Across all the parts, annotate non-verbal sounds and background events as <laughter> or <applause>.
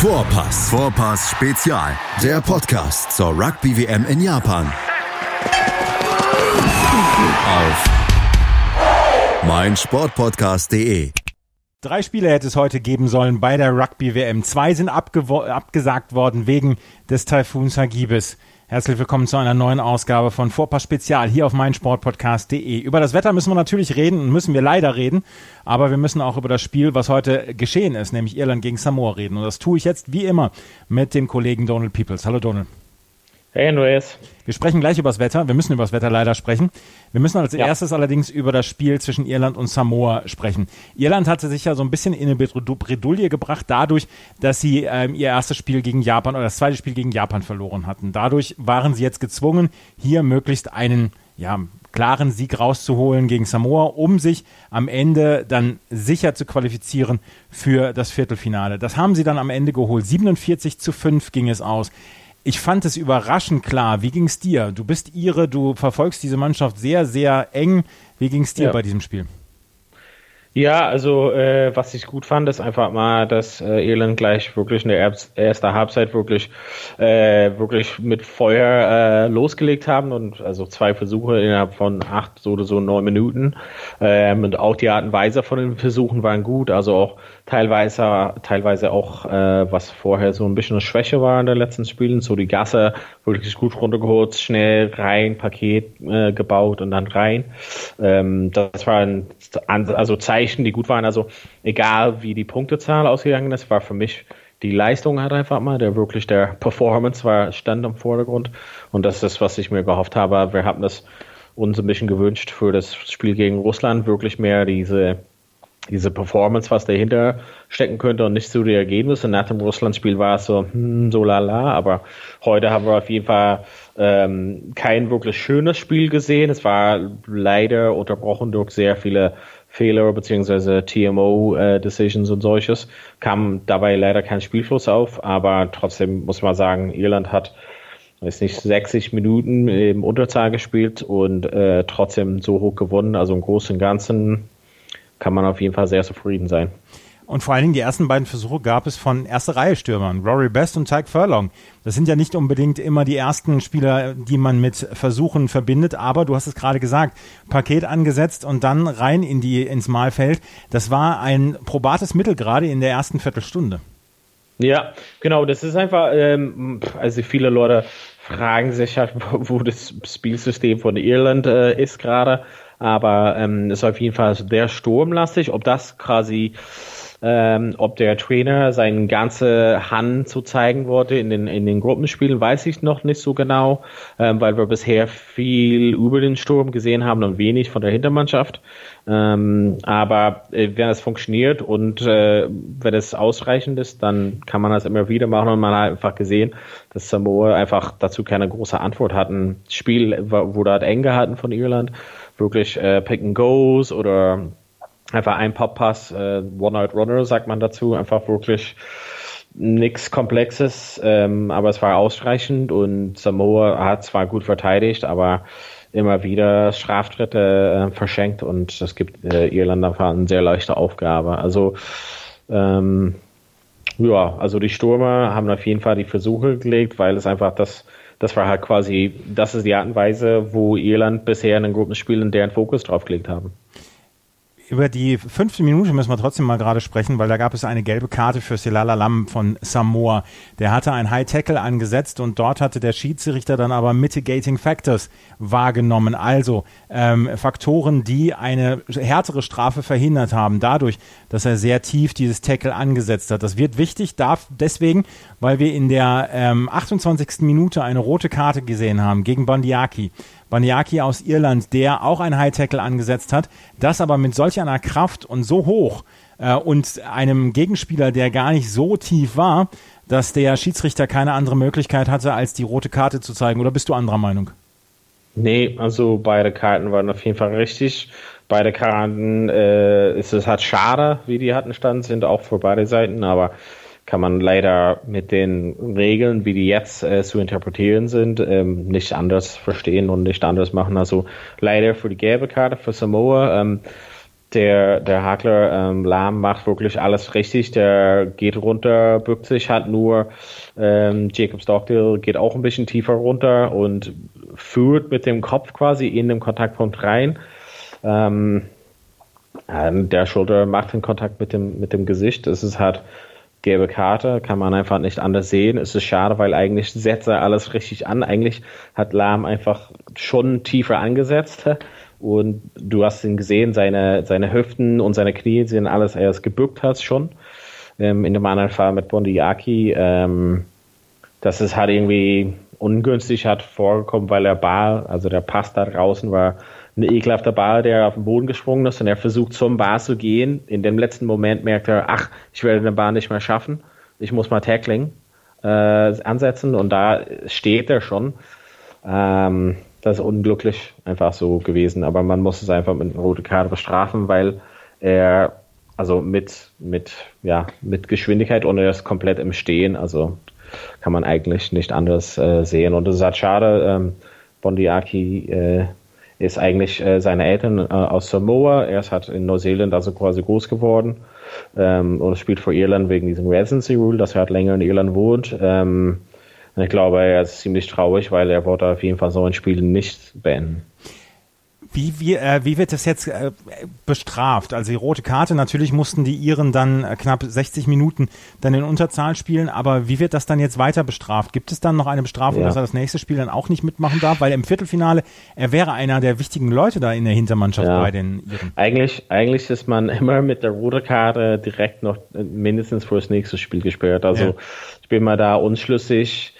Vorpass. Vorpass Spezial. Der Podcast zur Rugby WM in Japan. Auf meinsportpodcast.de. Drei Spiele hätte es heute geben sollen bei der Rugby WM. Zwei sind abgesagt worden wegen des Taifuns Hagibis. Herzlich willkommen zu einer neuen Ausgabe von Vorpass Spezial hier auf meinsportpodcast.de. Über das Wetter müssen wir natürlich reden und müssen wir leider reden, aber wir müssen auch über das Spiel, was heute geschehen ist, nämlich Irland gegen Samoa reden. Und das tue ich jetzt wie immer mit dem Kollegen Donald Peoples. Hallo Donald. Hey Andreas. Wir sprechen gleich über das Wetter. Wir müssen über das Wetter leider sprechen. Wir müssen als ja. erstes allerdings über das Spiel zwischen Irland und Samoa sprechen. Irland hatte sich ja so ein bisschen in eine Bredouille gebracht, dadurch, dass sie ähm, ihr erstes Spiel gegen Japan oder das zweite Spiel gegen Japan verloren hatten. Dadurch waren sie jetzt gezwungen, hier möglichst einen ja, klaren Sieg rauszuholen gegen Samoa, um sich am Ende dann sicher zu qualifizieren für das Viertelfinale. Das haben sie dann am Ende geholt. 47 zu 5 ging es aus ich fand es überraschend klar. Wie ging es dir? Du bist Ihre, du verfolgst diese Mannschaft sehr, sehr eng. Wie ging es dir ja. bei diesem Spiel? Ja, also äh, was ich gut fand, ist einfach mal, dass äh, Irland gleich wirklich in der ersten Halbzeit wirklich äh, wirklich mit Feuer äh, losgelegt haben und also zwei Versuche innerhalb von acht oder so neun Minuten. Ähm, und auch die Art und Weise von den Versuchen waren gut, also auch teilweise teilweise auch äh, was vorher so ein bisschen eine Schwäche war in den letzten Spielen, so die Gasse wirklich gut runtergeholt, schnell rein, Paket äh, gebaut und dann rein. Ähm, das war ein, also Zeit Zeichen, die gut waren. Also egal wie die Punktezahl ausgegangen ist, war für mich die Leistung halt einfach mal, der wirklich der Performance war, stand im Vordergrund. Und das ist, was ich mir gehofft habe. Wir haben das uns ein bisschen gewünscht für das Spiel gegen Russland, wirklich mehr diese, diese Performance, was dahinter stecken könnte und nicht so die Ergebnisse. Nach dem Russland-Spiel war es so, hm, so lala, aber heute haben wir auf jeden Fall ähm, kein wirklich schönes Spiel gesehen. Es war leider unterbrochen durch sehr viele Fehler beziehungsweise TMO-Decisions äh, und solches. Kam dabei leider kein Spielfluss auf, aber trotzdem muss man sagen, Irland hat weiß nicht, 60 Minuten im Unterzahl gespielt und äh, trotzdem so hoch gewonnen. Also im Großen und Ganzen kann man auf jeden Fall sehr zufrieden sein. Und vor allen Dingen die ersten beiden Versuche gab es von erste Reihe Stürmern, Rory Best und Tyke Furlong. Das sind ja nicht unbedingt immer die ersten Spieler, die man mit Versuchen verbindet, aber du hast es gerade gesagt, Paket angesetzt und dann rein in die ins Mahlfeld. Das war ein probates Mittel gerade in der ersten Viertelstunde. Ja, genau, das ist einfach, ähm, also viele Leute fragen sich halt, wo das Spielsystem von Irland äh, ist gerade, aber ähm, ist auf jeden Fall sehr sturmlastig. Ob das quasi ähm, ob der Trainer seine ganze Hand zu zeigen wollte in den, in den Gruppenspielen, weiß ich noch nicht so genau, ähm, weil wir bisher viel über den Sturm gesehen haben und wenig von der Hintermannschaft. Ähm, aber äh, wenn es funktioniert und äh, wenn es ausreichend ist, dann kann man das immer wieder machen und man hat einfach gesehen, dass Samoa einfach dazu keine große Antwort hatten. Das Spiel wurde halt eng gehalten von Irland, wirklich äh, Pick and Goes oder einfach ein Pop-Pass, äh, One-Out-Runner sagt man dazu, einfach wirklich nichts Komplexes, ähm, aber es war ausreichend und Samoa hat zwar gut verteidigt, aber immer wieder Straftritte äh, verschenkt und das gibt äh, Irland einfach eine sehr leichte Aufgabe. Also ähm, ja, also die Stürmer haben auf jeden Fall die Versuche gelegt, weil es einfach das, das war halt quasi, das ist die Art und Weise, wo Irland bisher in den Gruppenspielen deren Fokus drauf gelegt haben über die fünfte Minute müssen wir trotzdem mal gerade sprechen, weil da gab es eine gelbe Karte für Silala Lam von Samoa. Der hatte ein High Tackle angesetzt und dort hatte der Schiedsrichter dann aber Mitigating Factors wahrgenommen. Also ähm, Faktoren, die eine härtere Strafe verhindert haben, dadurch, dass er sehr tief dieses Tackle angesetzt hat. Das wird wichtig, darf deswegen, weil wir in der ähm, 28. Minute eine rote Karte gesehen haben gegen Bandiaki. Baniaki aus Irland, der auch ein High Tackle angesetzt hat, das aber mit solch einer Kraft und so hoch äh, und einem Gegenspieler, der gar nicht so tief war, dass der Schiedsrichter keine andere Möglichkeit hatte, als die rote Karte zu zeigen. Oder bist du anderer Meinung? Nee, also beide Karten waren auf jeden Fall richtig. Beide Karten äh, ist es halt schade, wie die hatten stand, sind auch für beide Seiten, aber kann man leider mit den Regeln, wie die jetzt äh, zu interpretieren sind, ähm, nicht anders verstehen und nicht anders machen. Also leider für die gelbe Karte für Samoa. Ähm, der, der Hakler ähm, Lahm macht wirklich alles richtig. Der geht runter, bückt sich halt nur. Ähm, Jacob Stockdale geht auch ein bisschen tiefer runter und führt mit dem Kopf quasi in den Kontaktpunkt rein. Ähm, der Schulter macht den Kontakt mit dem, mit dem Gesicht. Es ist halt gelbe Karte, kann man einfach nicht anders sehen. Es ist schade, weil eigentlich setzt er alles richtig an. Eigentlich hat Lahm einfach schon tiefer angesetzt und du hast ihn gesehen, seine, seine Hüften und seine Knie sind alles erst gebückt hat schon. Ähm, in dem anderen Fall mit Bondiaki, ähm, das ist halt irgendwie ungünstig hat vorgekommen, weil der Ball, also der Pass da draußen war ein ekelhafter Ball, der auf den Boden gesprungen ist und er versucht zum Ball zu gehen. In dem letzten Moment merkt er, ach, ich werde den Ball nicht mehr schaffen. Ich muss mal Tackling äh, ansetzen und da steht er schon. Ähm, das ist unglücklich einfach so gewesen, aber man muss es einfach mit einer roten Karte bestrafen, weil er also mit mit ja mit Geschwindigkeit und er ist komplett im Stehen, also kann man eigentlich nicht anders äh, sehen und es ist halt schade. Ähm, Bondiaki äh, ist eigentlich äh, seine Eltern äh, aus Samoa. Er ist halt in Neuseeland also quasi groß geworden ähm, und spielt für Irland wegen diesem Residency Rule, dass er halt länger in Irland wohnt. Ähm, und ich glaube, er ist ziemlich traurig, weil er wollte auf jeden Fall so ein Spiel nicht beenden. Wie, wie, äh, wie wird das jetzt äh, bestraft? Also die rote Karte, natürlich mussten die Iren dann äh, knapp 60 Minuten dann in Unterzahl spielen, aber wie wird das dann jetzt weiter bestraft? Gibt es dann noch eine Bestrafung, ja. dass er das nächste Spiel dann auch nicht mitmachen darf? Weil im Viertelfinale, er wäre einer der wichtigen Leute da in der Hintermannschaft ja. bei den Iren. Eigentlich, eigentlich ist man <laughs> immer mit der roten Karte direkt noch mindestens für das nächste Spiel gesperrt. Also ja. ich bin mal da unschlüssig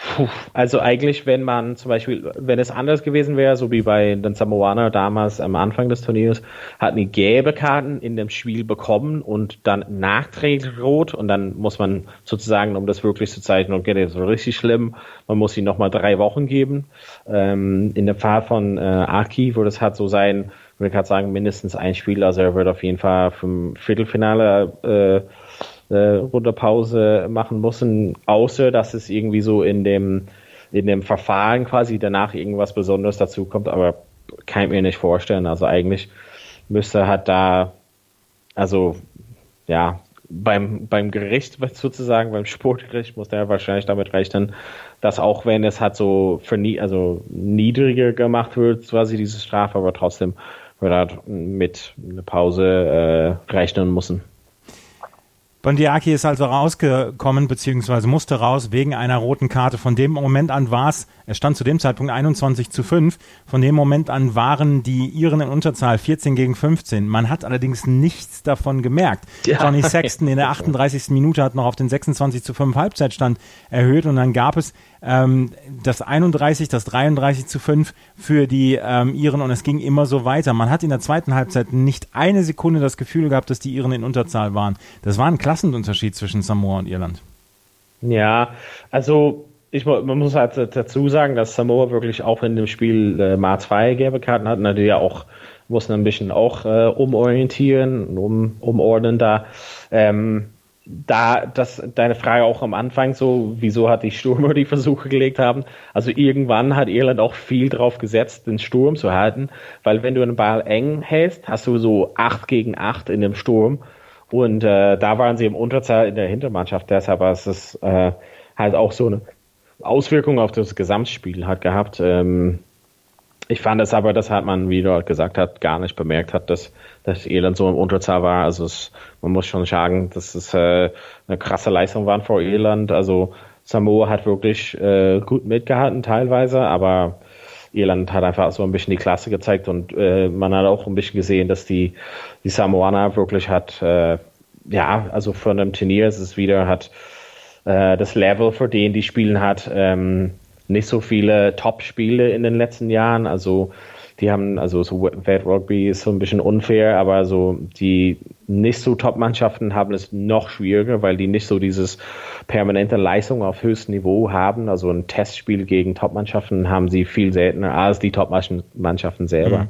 Puh, also eigentlich, wenn man zum Beispiel, wenn es anders gewesen wäre, so wie bei den Samoaner damals am Anfang des Turniers, hatten die gelbe Karten in dem Spiel bekommen und dann nachträglich rot und dann muss man sozusagen, um das wirklich zu zeichnen, okay, das ist richtig schlimm, man muss ihnen nochmal drei Wochen geben. Ähm, in dem Fall von äh, Aki würde es halt so sein, würde ich halt sagen, mindestens ein Spiel, also er wird auf jeden Fall vom Viertelfinale äh, äh, Runterpause machen müssen, außer dass es irgendwie so in dem, in dem Verfahren quasi danach irgendwas Besonderes dazu kommt, aber kann ich mir nicht vorstellen. Also eigentlich müsste halt da, also ja, beim, beim Gericht <laughs> sozusagen, beim Sportgericht muss der wahrscheinlich damit rechnen, dass auch wenn es halt so für nie, also niedriger gemacht wird, quasi diese Strafe, aber trotzdem wird halt mit einer Pause äh, rechnen müssen. Bondiaki ist also rausgekommen, beziehungsweise musste raus wegen einer roten Karte. Von dem Moment an war es, es stand zu dem Zeitpunkt 21 zu 5. Von dem Moment an waren die Iren in Unterzahl 14 gegen 15. Man hat allerdings nichts davon gemerkt. Ja. Johnny Sexton in der 38. Minute hat noch auf den 26 zu 5 Halbzeitstand erhöht und dann gab es ähm, das 31, das 33 zu 5 für die ähm, Iren und es ging immer so weiter. Man hat in der zweiten Halbzeit nicht eine Sekunde das Gefühl gehabt, dass die Iren in Unterzahl waren. Das war ein Klassenunterschied zwischen Samoa und Irland. Ja, also ich, man muss halt dazu sagen, dass Samoa wirklich auch in dem Spiel äh, mal zwei gelbe Karten hat, natürlich auch muss ein bisschen auch äh, umorientieren, um, umordnen da. Ähm, da das deine Frage auch am Anfang so, wieso hat die Stürmer die Versuche gelegt haben? Also irgendwann hat Irland auch viel drauf gesetzt, den Sturm zu halten, weil wenn du einen Ball eng hältst, hast du so acht gegen acht in dem Sturm und äh, da waren sie im Unterzahl in der Hintermannschaft, deshalb war es äh, halt auch so eine Auswirkung auf das Gesamtspiel hat gehabt. Ähm, ich fand es aber, das hat man, wie du gesagt hast, gar nicht bemerkt hat, dass, dass Irland so im Unterzahl war. Also es, man muss schon sagen, dass es äh, eine krasse Leistung war vor Irland. Also Samoa hat wirklich äh, gut mitgehalten teilweise, aber Irland hat einfach so ein bisschen die Klasse gezeigt und äh, man hat auch ein bisschen gesehen, dass die, die Samoaner wirklich hat, äh, ja, also von einem Turnier ist es wieder, hat äh, das Level, für den die spielen hat, ähm, nicht so viele Top-Spiele in den letzten Jahren. Also die haben, also so Welt Rugby ist so ein bisschen unfair, aber so die nicht so Top-Mannschaften haben es noch schwieriger, weil die nicht so dieses permanente Leistung auf höchstem Niveau haben. Also ein Testspiel gegen Top-Mannschaften haben sie viel seltener als die Top-Mannschaften selber. Mhm.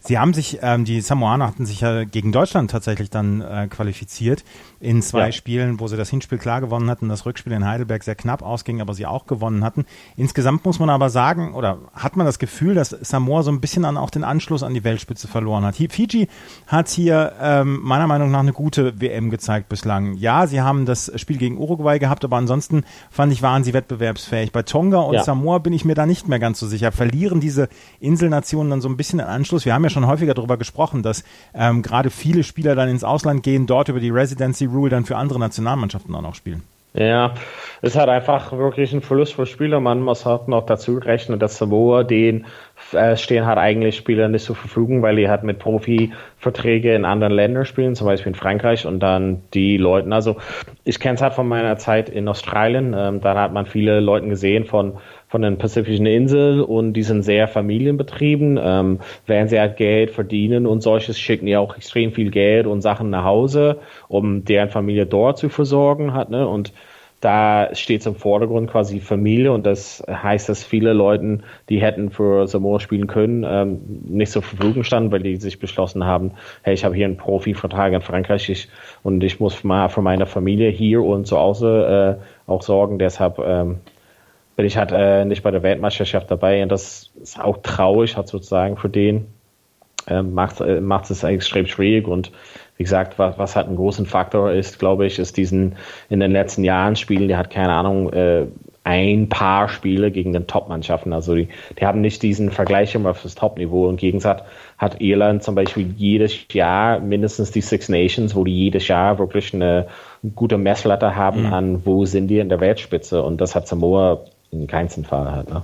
Sie haben sich, ähm, die Samoaner hatten sich ja gegen Deutschland tatsächlich dann äh, qualifiziert in zwei ja. Spielen, wo sie das Hinspiel klar gewonnen hatten, das Rückspiel in Heidelberg sehr knapp ausging, aber sie auch gewonnen hatten. Insgesamt muss man aber sagen, oder hat man das Gefühl, dass Samoa so ein bisschen an auch den Anschluss an die Weltspitze verloren hat. Fiji hat hier ähm, meiner Meinung nach eine gute WM gezeigt bislang. Ja, sie haben das Spiel gegen Uruguay gehabt, aber ansonsten fand ich, waren sie wettbewerbsfähig. Bei Tonga und ja. Samoa bin ich mir da nicht mehr ganz so sicher. Verlieren diese Inselnationen dann so ein bisschen den Anschluss? Wir haben ja schon häufiger darüber gesprochen, dass ähm, gerade viele Spieler dann ins Ausland gehen, dort über die Residency Rule dann für andere Nationalmannschaften auch noch spielen. Ja, es hat einfach wirklich ein Verlust für Spieler. Man muss halt noch dazu rechnen, dass Samoa den äh, stehen hat eigentlich Spieler nicht zur Verfügung, weil die hat mit Profiverträge in anderen Ländern spielen, zum Beispiel in Frankreich und dann die Leute. Also ich kenne es halt von meiner Zeit in Australien. Ähm, da hat man viele Leute gesehen von von den pazifischen Inseln und die sind sehr familienbetrieben. Ähm, während sie halt Geld verdienen und solches, schicken die auch extrem viel Geld und Sachen nach Hause, um deren Familie dort zu versorgen hat. Ne? Und da steht im Vordergrund quasi Familie und das heißt, dass viele Leute, die hätten für Samoa spielen können, ähm, nicht zur Verfügung standen, weil die sich beschlossen haben, hey, ich habe hier einen Profivertrag in Frankreich ich, und ich muss mal für meine Familie hier und zu Hause äh, auch sorgen. Deshalb ähm, bin ich halt äh, nicht bei der Weltmeisterschaft dabei und das ist auch traurig, hat sozusagen für den ähm, macht äh, macht es extrem schwierig und wie gesagt, was, was halt ein großen Faktor ist, glaube ich, ist diesen in den letzten Jahren Spielen, die hat keine Ahnung, äh, ein paar Spiele gegen den Top-Mannschaften. Also die, die haben nicht diesen Vergleich immer das Top-Niveau. Im Gegensatz hat Irland zum Beispiel jedes Jahr mindestens die Six Nations, wo die jedes Jahr wirklich eine gute Messlatte haben mhm. an, wo sind die in der Weltspitze. Und das hat Samoa in keinem Fall halt. Ne?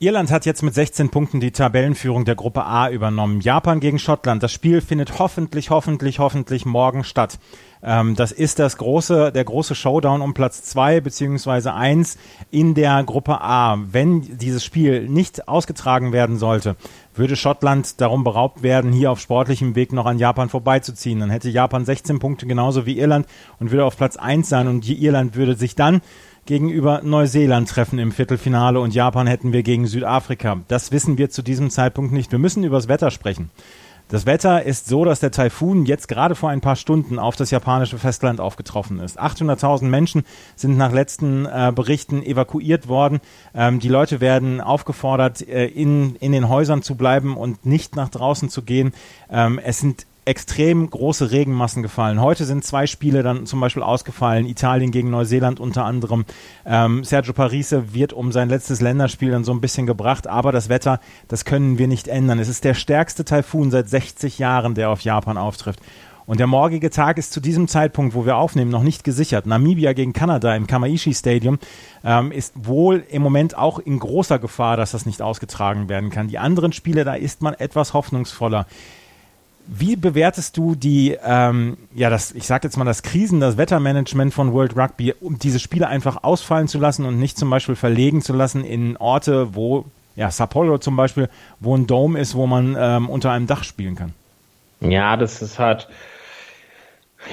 Irland hat jetzt mit 16 Punkten die Tabellenführung der Gruppe A übernommen. Japan gegen Schottland. Das Spiel findet hoffentlich, hoffentlich, hoffentlich morgen statt. Ähm, das ist das große, der große Showdown um Platz zwei beziehungsweise eins in der Gruppe A. Wenn dieses Spiel nicht ausgetragen werden sollte, würde Schottland darum beraubt werden, hier auf sportlichem Weg noch an Japan vorbeizuziehen. Dann hätte Japan 16 Punkte genauso wie Irland und würde auf Platz eins sein und Irland würde sich dann gegenüber Neuseeland treffen im Viertelfinale und Japan hätten wir gegen Südafrika. Das wissen wir zu diesem Zeitpunkt nicht. Wir müssen übers Wetter sprechen. Das Wetter ist so, dass der Taifun jetzt gerade vor ein paar Stunden auf das japanische Festland aufgetroffen ist. 800.000 Menschen sind nach letzten äh, Berichten evakuiert worden. Ähm, die Leute werden aufgefordert, äh, in, in den Häusern zu bleiben und nicht nach draußen zu gehen. Ähm, es sind extrem große Regenmassen gefallen. Heute sind zwei Spiele dann zum Beispiel ausgefallen. Italien gegen Neuseeland unter anderem. Ähm, Sergio Parise wird um sein letztes Länderspiel dann so ein bisschen gebracht, aber das Wetter, das können wir nicht ändern. Es ist der stärkste Taifun seit 60 Jahren, der auf Japan auftrifft. Und der morgige Tag ist zu diesem Zeitpunkt, wo wir aufnehmen, noch nicht gesichert. Namibia gegen Kanada im Kamaishi Stadium ähm, ist wohl im Moment auch in großer Gefahr, dass das nicht ausgetragen werden kann. Die anderen Spiele, da ist man etwas hoffnungsvoller. Wie bewertest du die, ähm, ja, das, ich sag jetzt mal, das Krisen, das Wettermanagement von World Rugby, um diese Spiele einfach ausfallen zu lassen und nicht zum Beispiel verlegen zu lassen in Orte, wo, ja, Sao Paulo zum Beispiel, wo ein Dome ist, wo man ähm, unter einem Dach spielen kann? Ja, das ist halt,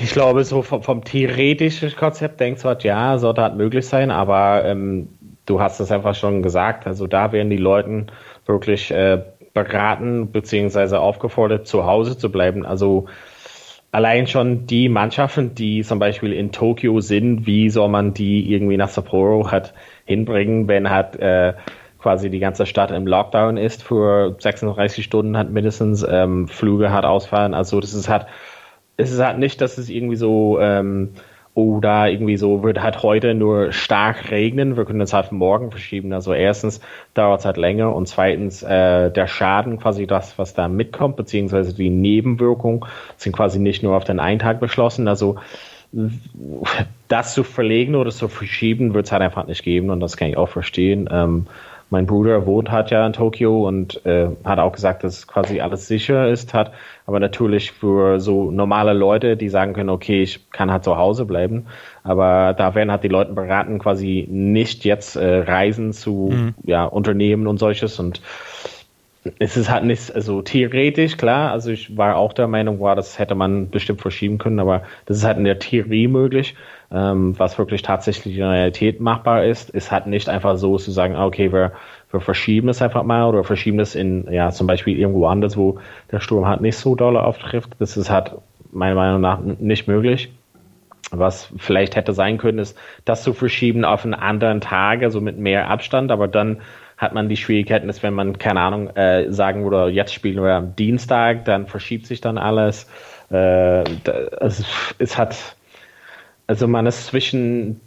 ich glaube, so vom, vom theoretischen Konzept denkst du halt, ja, sollte halt möglich sein, aber ähm, du hast es einfach schon gesagt, also da werden die Leute wirklich äh, beraten bzw. aufgefordert, zu Hause zu bleiben. Also allein schon die Mannschaften, die zum Beispiel in Tokio sind, wie soll man die irgendwie nach Sapporo halt hinbringen, wenn halt äh, quasi die ganze Stadt im Lockdown ist für 36 Stunden hat mindestens ähm, Flüge hat ausfallen. Also das ist halt, es ist halt nicht, dass es irgendwie so ähm, oder irgendwie so wird halt heute nur stark regnen. Wir können das halt morgen verschieben. Also erstens dauert es halt länger und zweitens äh, der Schaden, quasi das, was da mitkommt, beziehungsweise die Nebenwirkungen sind quasi nicht nur auf den einen Tag beschlossen. Also das zu verlegen oder zu verschieben wird es halt einfach nicht geben und das kann ich auch verstehen. Ähm, mein Bruder wohnt halt ja in Tokio und äh, hat auch gesagt, dass quasi alles sicher ist, hat aber natürlich für so normale Leute, die sagen können, okay, ich kann halt zu Hause bleiben, aber da werden halt die Leute beraten, quasi nicht jetzt äh, Reisen zu mhm. ja, Unternehmen und solches und es ist halt nicht, also theoretisch, klar, also ich war auch der Meinung, wow, das hätte man bestimmt verschieben können, aber das ist halt in der Theorie möglich. Ähm, was wirklich tatsächlich in der Realität machbar ist, ist halt nicht einfach so zu sagen, ah, okay, wir, wir verschieben es einfach mal oder verschieben es in, ja, zum Beispiel irgendwo anders, wo der Sturm halt nicht so doll auftrifft. Das ist halt meiner Meinung nach nicht möglich. Was vielleicht hätte sein können, ist, das zu verschieben auf einen anderen Tag, also mit mehr Abstand, aber dann hat man die Schwierigkeiten, dass wenn man, keine Ahnung, äh, sagen würde, jetzt spielen wir am Dienstag, dann verschiebt sich dann alles. Äh, also, es hat, also man ist zwischen,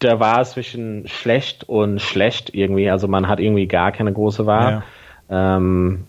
der war zwischen schlecht und schlecht irgendwie, also man hat irgendwie gar keine große Wahl. Ja. Ähm,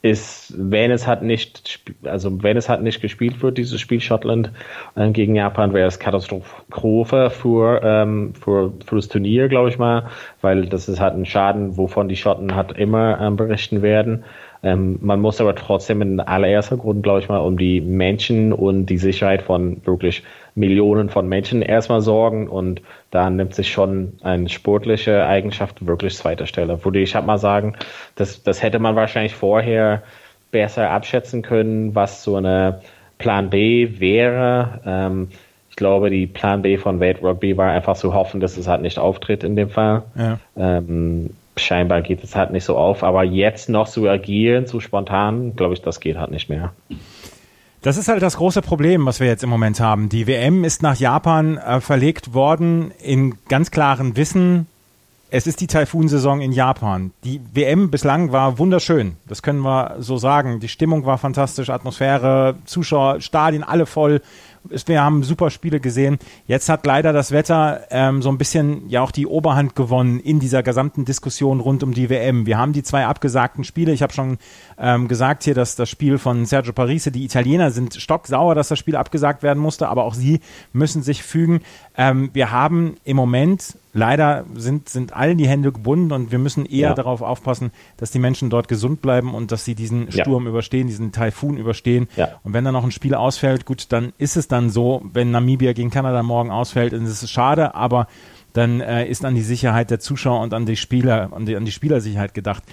ist, wenn es hat nicht, also wenn es hat nicht gespielt wird, dieses Spiel Schottland äh, gegen Japan, wäre es Katastrophe für, ähm, für, für das Turnier, glaube ich mal, weil das ist halt ein Schaden, wovon die Schotten hat immer ähm, berichten werden. Ähm, man muss aber trotzdem in allererster Grund, glaube ich mal, um die Menschen und die Sicherheit von wirklich Millionen von Menschen erstmal sorgen und da nimmt sich schon eine sportliche Eigenschaft wirklich zweiter Stelle. Würde ich halt mal sagen, das, das hätte man wahrscheinlich vorher besser abschätzen können, was so eine Plan B wäre. Ähm, ich glaube, die Plan B von Wade Rugby war einfach zu hoffen, dass es halt nicht auftritt in dem Fall. Ja. Ähm, scheinbar geht es halt nicht so auf, aber jetzt noch zu agieren, zu spontan, glaube ich, das geht halt nicht mehr. Das ist halt das große Problem, was wir jetzt im Moment haben. Die WM ist nach Japan äh, verlegt worden in ganz klaren Wissen, es ist die Taifun-Saison in Japan. Die WM bislang war wunderschön. Das können wir so sagen. Die Stimmung war fantastisch, Atmosphäre, Zuschauer, Stadien alle voll wir haben super Spiele gesehen. Jetzt hat leider das Wetter ähm, so ein bisschen ja auch die Oberhand gewonnen in dieser gesamten Diskussion rund um die WM. Wir haben die zwei abgesagten Spiele. Ich habe schon ähm, gesagt hier, dass das Spiel von Sergio Parise, die Italiener sind stocksauer, dass das Spiel abgesagt werden musste, aber auch sie müssen sich fügen. Ähm, wir haben im Moment leider sind, sind allen die Hände gebunden und wir müssen eher ja. darauf aufpassen, dass die Menschen dort gesund bleiben und dass sie diesen Sturm ja. überstehen, diesen Taifun überstehen. Ja. Und wenn dann noch ein Spiel ausfällt, gut, dann ist es dann so, wenn Namibia gegen Kanada morgen ausfällt, dann ist es schade, aber dann äh, ist an die Sicherheit der Zuschauer und an die Spieler, an die, an die Spielersicherheit gedacht.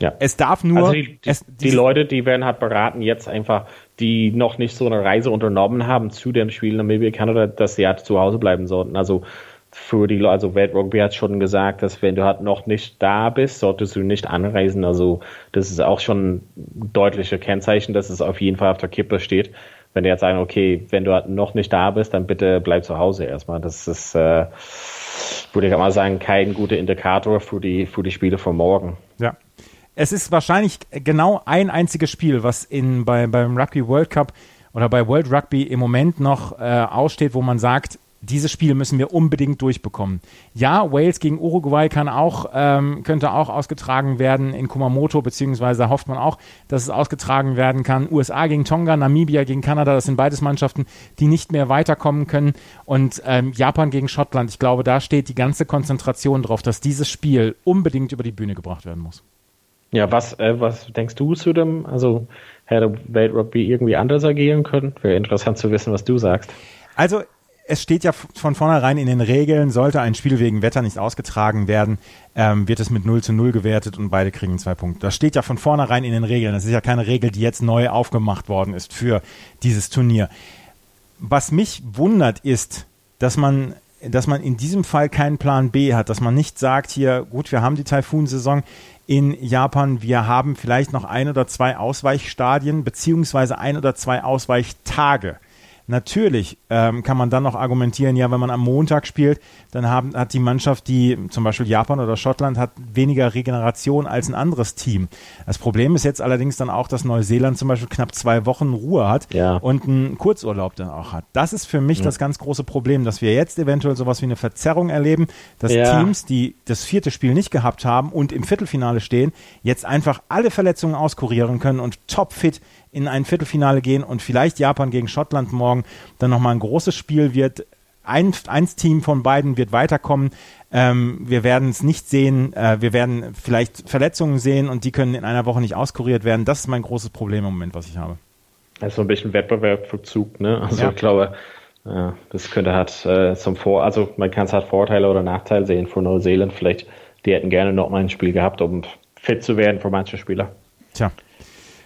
Ja. Es darf nur. Also die, die, es, die Leute, die werden halt beraten, jetzt einfach, die noch nicht so eine Reise unternommen haben zu dem Spiel Namibia Kanada, dass sie halt zu Hause bleiben sollten. Also für die, also Welt Rugby hat schon gesagt, dass wenn du halt noch nicht da bist, solltest du nicht anreisen. Also das ist auch schon ein deutliches Kennzeichen, dass es auf jeden Fall auf der Kippe steht. Wenn die jetzt sagen, okay, wenn du halt noch nicht da bist, dann bitte bleib zu Hause erstmal. Das ist, äh, würde ich mal sagen, kein guter Indikator für die, für die Spiele von morgen. Ja. Es ist wahrscheinlich genau ein einziges Spiel, was in, bei, beim Rugby World Cup oder bei World Rugby im Moment noch äh, aussteht, wo man sagt, dieses Spiel müssen wir unbedingt durchbekommen. Ja, Wales gegen Uruguay kann auch, ähm, könnte auch ausgetragen werden in Kumamoto, beziehungsweise hofft man auch, dass es ausgetragen werden kann. USA gegen Tonga, Namibia gegen Kanada, das sind beides Mannschaften, die nicht mehr weiterkommen können. Und ähm, Japan gegen Schottland, ich glaube, da steht die ganze Konzentration drauf, dass dieses Spiel unbedingt über die Bühne gebracht werden muss. Ja, was, äh, was denkst du zu dem? Also hätte Weltrugby irgendwie anders agieren können? Wäre interessant zu wissen, was du sagst. Also es steht ja von vornherein in den Regeln, sollte ein Spiel wegen Wetter nicht ausgetragen werden, ähm, wird es mit 0 zu 0 gewertet und beide kriegen zwei Punkte. Das steht ja von vornherein in den Regeln. Das ist ja keine Regel, die jetzt neu aufgemacht worden ist für dieses Turnier. Was mich wundert ist, dass man, dass man in diesem Fall keinen Plan B hat, dass man nicht sagt hier, gut, wir haben die Taifun-Saison in Japan, wir haben vielleicht noch ein oder zwei Ausweichstadien beziehungsweise ein oder zwei Ausweichtage. Natürlich ähm, kann man dann noch argumentieren, ja, wenn man am Montag spielt, dann haben, hat die Mannschaft, die zum Beispiel Japan oder Schottland, hat weniger Regeneration als ein anderes Team. Das Problem ist jetzt allerdings dann auch, dass Neuseeland zum Beispiel knapp zwei Wochen Ruhe hat ja. und einen Kurzurlaub dann auch hat. Das ist für mich ja. das ganz große Problem, dass wir jetzt eventuell sowas wie eine Verzerrung erleben, dass ja. Teams, die das vierte Spiel nicht gehabt haben und im Viertelfinale stehen, jetzt einfach alle Verletzungen auskurieren können und topfit in ein Viertelfinale gehen und vielleicht Japan gegen Schottland morgen dann nochmal ein großes Spiel wird. Ein, eins Team von beiden wird weiterkommen. Ähm, wir werden es nicht sehen. Äh, wir werden vielleicht Verletzungen sehen und die können in einer Woche nicht auskuriert werden. Das ist mein großes Problem im Moment, was ich habe. Das ist so ein bisschen Wettbewerbsverzug, ne? Also ja. ich glaube, ja, das könnte halt äh, zum Vor, also man kann es halt Vorteile oder Nachteile sehen von Neuseeland. Vielleicht, die hätten gerne noch mal ein Spiel gehabt, um fit zu werden für manche Spieler. Tja.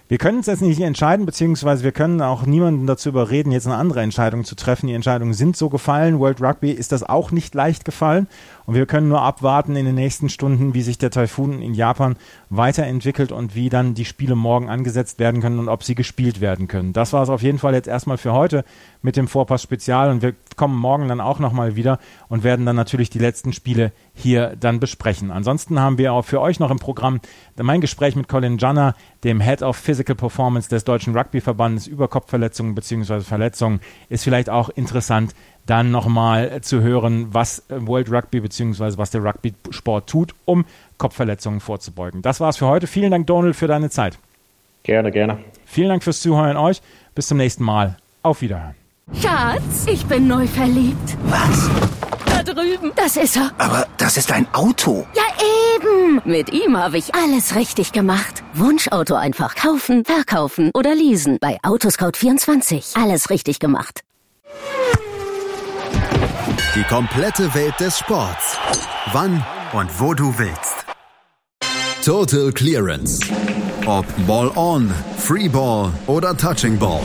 Wir können es jetzt nicht entscheiden, beziehungsweise wir können auch niemanden dazu überreden, jetzt eine andere Entscheidung zu treffen. Die Entscheidungen sind so gefallen. World Rugby ist das auch nicht leicht gefallen. Und wir können nur abwarten in den nächsten Stunden, wie sich der Taifun in Japan weiterentwickelt und wie dann die Spiele morgen angesetzt werden können und ob sie gespielt werden können. Das war es auf jeden Fall jetzt erstmal für heute mit dem Vorpass Spezial und wir kommen morgen dann auch nochmal wieder und werden dann natürlich die letzten Spiele hier dann besprechen. Ansonsten haben wir auch für euch noch im Programm mein Gespräch mit Colin Janner, dem Head of Physical Performance des Deutschen Rugbyverbandes über Kopfverletzungen bzw. Verletzungen. Ist vielleicht auch interessant, dann nochmal zu hören, was World Rugby bzw. was der Rugby-Sport tut, um Kopfverletzungen vorzubeugen. Das war's für heute. Vielen Dank, Donald, für deine Zeit. Gerne, gerne. Vielen Dank fürs Zuhören euch. Bis zum nächsten Mal. Auf Wiederhören. Schatz, ich bin neu verliebt. Was? Da drüben. Das ist er. Aber das ist ein Auto. Ja, eben. Mit ihm habe ich alles richtig gemacht. Wunschauto einfach kaufen, verkaufen oder leasen. Bei Autoscout24. Alles richtig gemacht. Die komplette Welt des Sports. Wann und wo du willst. Total Clearance. Ob Ball on, Free Ball oder Touching Ball.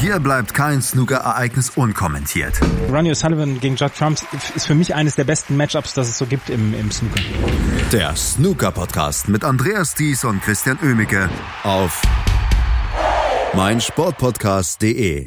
Hier bleibt kein Snooker-Ereignis unkommentiert. Ronnie O'Sullivan gegen Judd Trumps ist für mich eines der besten Matchups, das es so gibt im, im Snooker. Der Snooker-Podcast mit Andreas Thies und Christian Oemicke auf meinsportpodcast.de.